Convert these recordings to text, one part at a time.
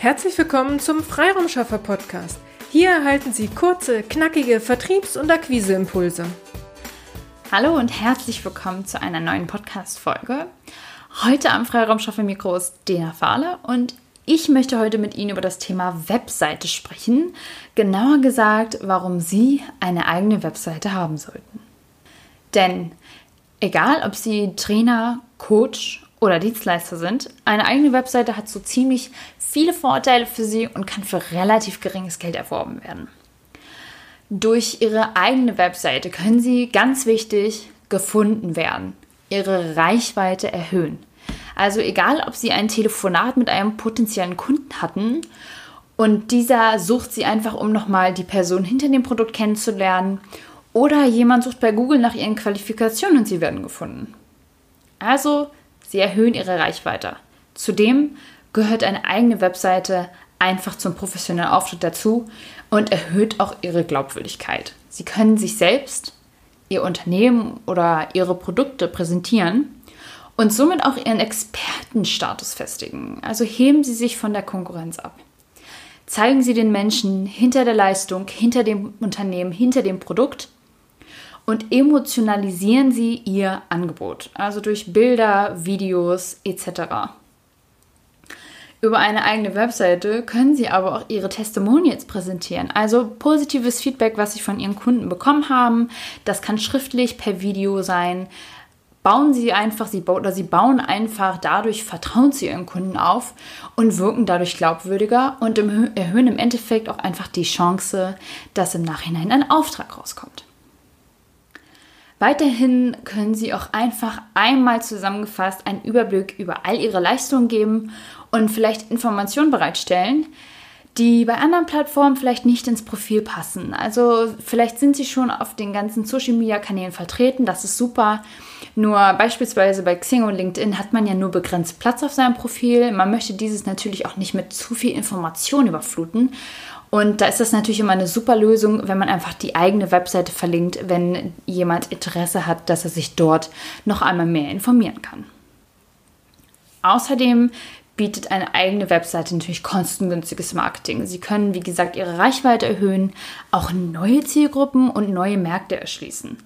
Herzlich willkommen zum Freiraumschaffer Podcast. Hier erhalten Sie kurze, knackige Vertriebs- und Akquiseimpulse. Hallo und herzlich willkommen zu einer neuen Podcast-Folge. Heute am Freiraumschaffer Mikro ist Dena Fahle und ich möchte heute mit Ihnen über das Thema Webseite sprechen. Genauer gesagt, warum Sie eine eigene Webseite haben sollten. Denn egal, ob Sie Trainer, Coach oder Dienstleister sind, eine eigene Webseite hat so ziemlich viele Vorteile für Sie und kann für relativ geringes Geld erworben werden. Durch Ihre eigene Webseite können Sie, ganz wichtig, gefunden werden, Ihre Reichweite erhöhen. Also egal, ob Sie ein Telefonat mit einem potenziellen Kunden hatten und dieser sucht Sie einfach, um nochmal die Person hinter dem Produkt kennenzulernen oder jemand sucht bei Google nach Ihren Qualifikationen und Sie werden gefunden. Also Sie erhöhen ihre Reichweite. Zudem gehört eine eigene Webseite einfach zum professionellen Auftritt dazu und erhöht auch ihre Glaubwürdigkeit. Sie können sich selbst, ihr Unternehmen oder ihre Produkte präsentieren und somit auch ihren Expertenstatus festigen. Also heben Sie sich von der Konkurrenz ab. Zeigen Sie den Menschen hinter der Leistung, hinter dem Unternehmen, hinter dem Produkt, und emotionalisieren Sie Ihr Angebot, also durch Bilder, Videos etc. Über eine eigene Webseite können Sie aber auch Ihre Testimonials präsentieren, also positives Feedback, was Sie von Ihren Kunden bekommen haben. Das kann schriftlich per Video sein. Bauen Sie einfach, Sie, oder Sie bauen einfach dadurch Vertrauen zu Ihren Kunden auf und wirken dadurch glaubwürdiger und erhöhen im Endeffekt auch einfach die Chance, dass im Nachhinein ein Auftrag rauskommt. Weiterhin können Sie auch einfach einmal zusammengefasst einen Überblick über all Ihre Leistungen geben und vielleicht Informationen bereitstellen, die bei anderen Plattformen vielleicht nicht ins Profil passen. Also vielleicht sind Sie schon auf den ganzen Social-Media-Kanälen vertreten, das ist super. Nur beispielsweise bei Xing und LinkedIn hat man ja nur begrenzt Platz auf seinem Profil. Man möchte dieses natürlich auch nicht mit zu viel Information überfluten. Und da ist das natürlich immer eine super Lösung, wenn man einfach die eigene Webseite verlinkt, wenn jemand Interesse hat, dass er sich dort noch einmal mehr informieren kann. Außerdem bietet eine eigene Webseite natürlich kostengünstiges Marketing. Sie können, wie gesagt, ihre Reichweite erhöhen, auch neue Zielgruppen und neue Märkte erschließen.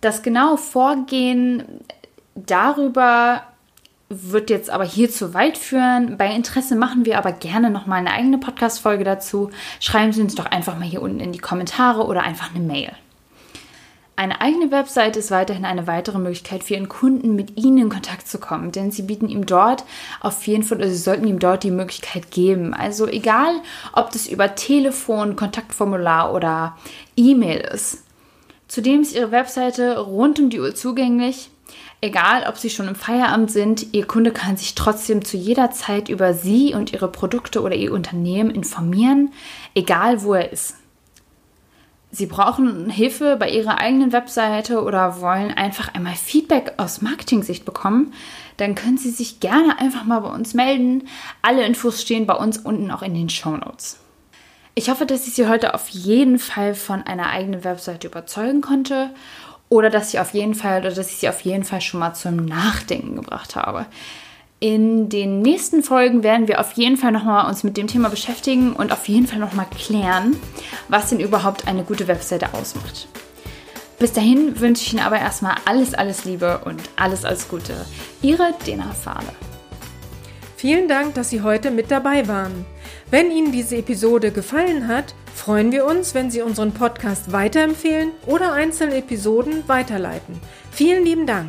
Das genaue Vorgehen darüber wird jetzt aber hier zu weit führen. Bei Interesse machen wir aber gerne nochmal eine eigene Podcast-Folge dazu. Schreiben Sie uns doch einfach mal hier unten in die Kommentare oder einfach eine Mail. Eine eigene Website ist weiterhin eine weitere Möglichkeit für Ihren Kunden, mit Ihnen in Kontakt zu kommen, denn Sie bieten ihm dort auf jeden Fall, oder Sie sollten ihm dort die Möglichkeit geben. Also egal, ob das über Telefon, Kontaktformular oder E-Mail ist. Zudem ist Ihre Webseite rund um die Uhr zugänglich. Egal, ob Sie schon im Feierabend sind, Ihr Kunde kann sich trotzdem zu jeder Zeit über Sie und Ihre Produkte oder Ihr Unternehmen informieren, egal wo er ist. Sie brauchen Hilfe bei Ihrer eigenen Webseite oder wollen einfach einmal Feedback aus Marketing-Sicht bekommen, dann können Sie sich gerne einfach mal bei uns melden. Alle Infos stehen bei uns unten auch in den Show Notes. Ich hoffe, dass ich Sie heute auf jeden Fall von einer eigenen Webseite überzeugen konnte oder dass ich auf jeden Fall oder dass ich sie auf jeden Fall schon mal zum Nachdenken gebracht habe. In den nächsten Folgen werden wir auf jeden Fall nochmal uns mit dem Thema beschäftigen und auf jeden Fall nochmal klären, was denn überhaupt eine gute Webseite ausmacht. Bis dahin wünsche ich Ihnen aber erstmal alles, alles Liebe und alles, alles Gute. Ihre Dena Fahle. Vielen Dank, dass Sie heute mit dabei waren. Wenn Ihnen diese Episode gefallen hat, freuen wir uns, wenn Sie unseren Podcast weiterempfehlen oder einzelne Episoden weiterleiten. Vielen lieben Dank.